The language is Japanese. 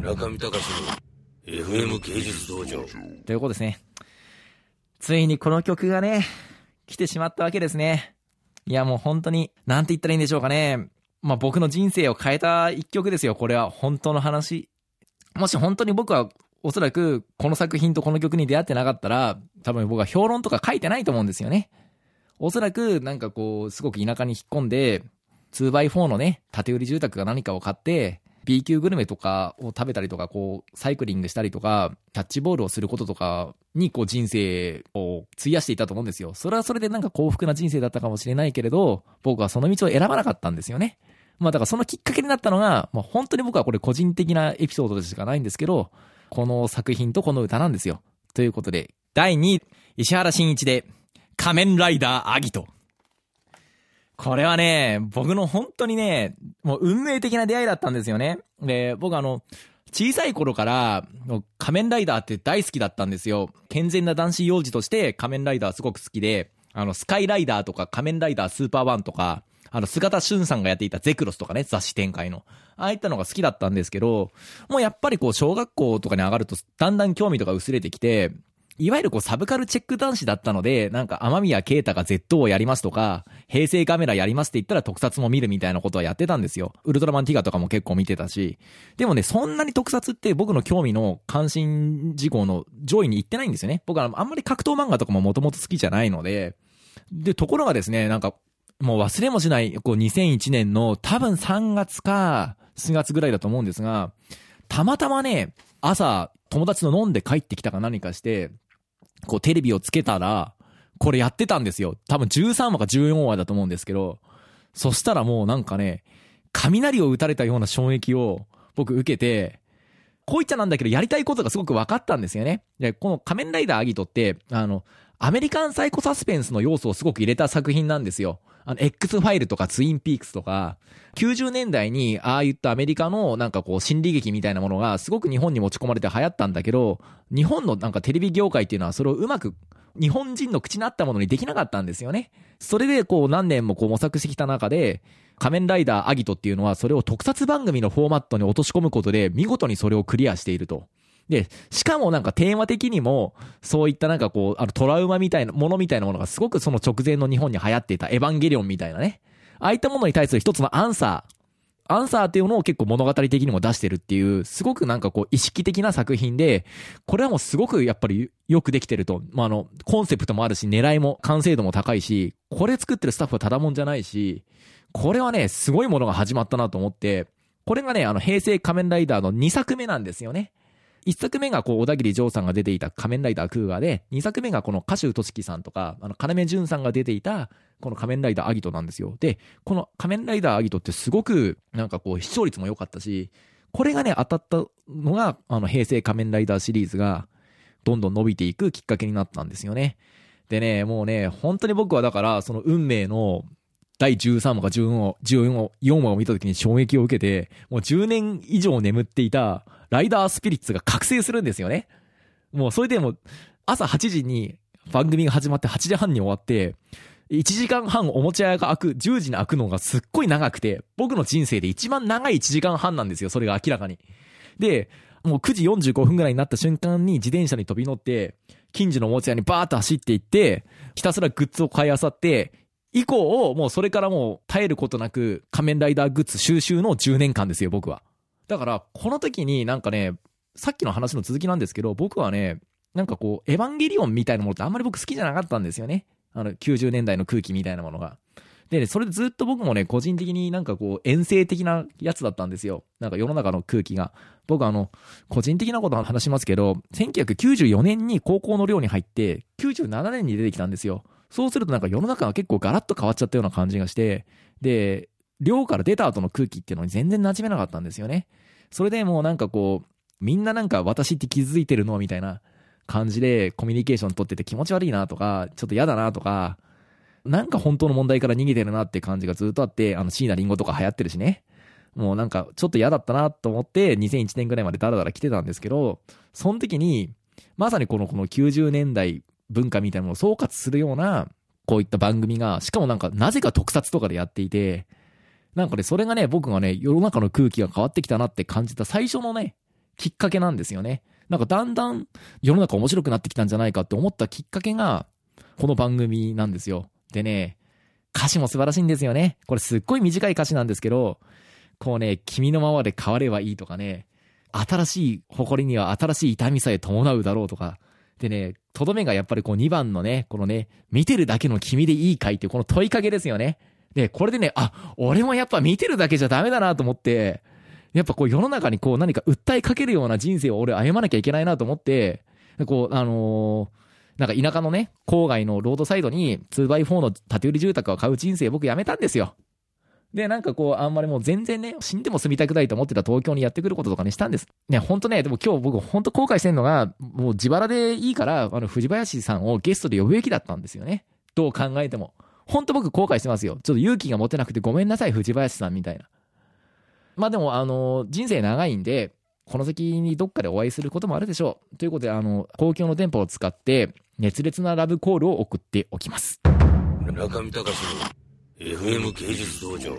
村上隆の FM 芸術道場。ということですね。ついにこの曲がね、来てしまったわけですね。いやもう本当に、なんて言ったらいいんでしょうかね。まあ僕の人生を変えた一曲ですよ。これは本当の話。もし本当に僕はおそらくこの作品とこの曲に出会ってなかったら、多分僕は評論とか書いてないと思うんですよね。おそらくなんかこう、すごく田舎に引っ込んで、2x4 のね、建売り住宅が何かを買って、B 級グルメとかを食べたりとか、こう、サイクリングしたりとか、キャッチボールをすることとかに、こう、人生を費やしていたと思うんですよ。それはそれでなんか幸福な人生だったかもしれないけれど、僕はその道を選ばなかったんですよね。まあだからそのきっかけになったのが、まあ本当に僕はこれ個人的なエピソードでしかないんですけど、この作品とこの歌なんですよ。ということで、第2位、石原慎一で、仮面ライダーアギト。これはね、僕の本当にね、もう運命的な出会いだったんですよね。で、僕あの、小さい頃から、仮面ライダーって大好きだったんですよ。健全な男子幼児として仮面ライダーすごく好きで、あの、スカイライダーとか仮面ライダースーパーワンとか、あの、姿俊さんがやっていたゼクロスとかね、雑誌展開の。ああいったのが好きだったんですけど、もうやっぱりこう、小学校とかに上がると、だんだん興味とか薄れてきて、いわゆるこうサブカルチェック男子だったので、なんか天宮啓太が Z をやりますとか、平成カメラやりますって言ったら特撮も見るみたいなことはやってたんですよ。ウルトラマンティガとかも結構見てたし。でもね、そんなに特撮って僕の興味の関心事項の上位に行ってないんですよね。僕はあんまり格闘漫画とかももともと好きじゃないので。で、ところがですね、なんか、もう忘れもしない、こう2001年の多分3月か4月ぐらいだと思うんですが、たまたまね、朝、友達の飲んで帰ってきたか何かして、こうテレビをつけたら、これやってたんですよ。多分13話か14話だと思うんですけど、そしたらもうなんかね、雷を打たれたような衝撃を僕受けて、こういっちゃなんだけど、やりたいことがすごく分かったんですよね。で、この仮面ライダーアギトって、あの、アメリカンサイコサスペンスの要素をすごく入れた作品なんですよ。あの、X ファイルとかツインピークスとか、90年代にああいったアメリカのなんかこう心理劇みたいなものがすごく日本に持ち込まれて流行ったんだけど、日本のなんかテレビ業界っていうのはそれをうまく日本人の口に合ったものにできなかったんですよね。それでこう何年もこう模索してきた中で、仮面ライダーアギトっていうのはそれを特撮番組のフォーマットに落とし込むことで見事にそれをクリアしていると。で、しかもなんかテーマ的にも、そういったなんかこう、あのトラウマみたいなものみたいなものがすごくその直前の日本に流行っていたエヴァンゲリオンみたいなね。ああいったものに対する一つのアンサー。アンサーっていうのを結構物語的にも出してるっていう、すごくなんかこう意識的な作品で、これはもうすごくやっぱりよくできてると。まあ、あの、コンセプトもあるし、狙いも完成度も高いし、これ作ってるスタッフはただもんじゃないし、これはね、すごいものが始まったなと思って、これがね、あの、平成仮面ライダーの2作目なんですよね。一作目がこう、小田切丈さんが出ていた仮面ライダークーガーで、二作目がこの歌手としきさんとか、あの、金潤さんが出ていた、この仮面ライダーアギトなんですよ。で、この仮面ライダーアギトってすごく、なんかこう、視聴率も良かったし、これがね、当たったのが、あの、平成仮面ライダーシリーズが、どんどん伸びていくきっかけになったんですよね。でね、もうね、本当に僕はだから、その運命の第13話か14話、14話を見た時に衝撃を受けて、もう10年以上眠っていたライダースピリッツが覚醒するんですよね。もうそれでも、朝8時に番組が始まって8時半に終わって、1時間半おもちゃ屋が開く、10時に開くのがすっごい長くて、僕の人生で一番長い1時間半なんですよ、それが明らかに。で、もう9時45分ぐらいになった瞬間に自転車に飛び乗って、近所のおもちゃ屋にバーッと走っていって、ひたすらグッズを買い漁って、以降、もうそれからもう絶えることなく仮面ライダーグッズ収集の10年間ですよ、僕は。だから、この時になんかね、さっきの話の続きなんですけど、僕はね、なんかこう、エヴァンゲリオンみたいなものってあんまり僕好きじゃなかったんですよね。あの、90年代の空気みたいなものが。で、ねそれでずっと僕もね、個人的になんかこう、遠征的なやつだったんですよ。なんか世の中の空気が。僕あの、個人的なこと話しますけど、1994年に高校の寮に入って、97年に出てきたんですよ。そうするとなんか世の中が結構ガラッと変わっちゃったような感じがして、で、寮から出た後の空気っていうのに全然馴染めなかったんですよね。それでもうなんかこう、みんななんか私って気づいてるのみたいな感じでコミュニケーション取ってて気持ち悪いなとか、ちょっと嫌だなとか、なんか本当の問題から逃げてるなって感じがずっとあって、あの椎名林檎とか流行ってるしね。もうなんかちょっと嫌だったなと思って2001年ぐらいまでダラダラ来てたんですけど、その時に、まさにこのこの90年代文化みたいなものを総括するような、こういった番組が、しかもなんかなぜか特撮とかでやっていて、なんかね、それがね、僕がね、世の中の空気が変わってきたなって感じた最初のね、きっかけなんですよね。なんかだんだん世の中面白くなってきたんじゃないかって思ったきっかけが、この番組なんですよ。でね、歌詞も素晴らしいんですよね。これすっごい短い歌詞なんですけど、こうね、君のままで変わればいいとかね、新しい誇りには新しい痛みさえ伴うだろうとか、でね、とどめがやっぱりこう2番のね、このね、見てるだけの君でいいかいっていうこの問いかけですよね。で、これでね、あ、俺もやっぱ見てるだけじゃダメだなと思って、やっぱこう世の中にこう何か訴えかけるような人生を俺歩まなきゃいけないなと思って、こう、あのーなんか田舎のね、郊外のロードサイドに 2x4 の建売り住宅を買う人生僕やめたんですよ。で、なんかこう、あんまりもう全然ね、死んでも住みたくないと思ってた東京にやってくることとかにしたんです。ね、ほんとね、でも今日僕ほんと後悔してんのが、もう自腹でいいから、あの、藤林さんをゲストで呼ぶべきだったんですよね。どう考えても。ほんと僕後悔してますよ。ちょっと勇気が持てなくてごめんなさい、藤林さんみたいな。まあでも、あの、人生長いんで、この先にどっかでお会いすることもあるでしょう。ということで、あの、公共の電波を使って、熱烈なラブコールを送っておきます。中見隆の FM 芸術道場。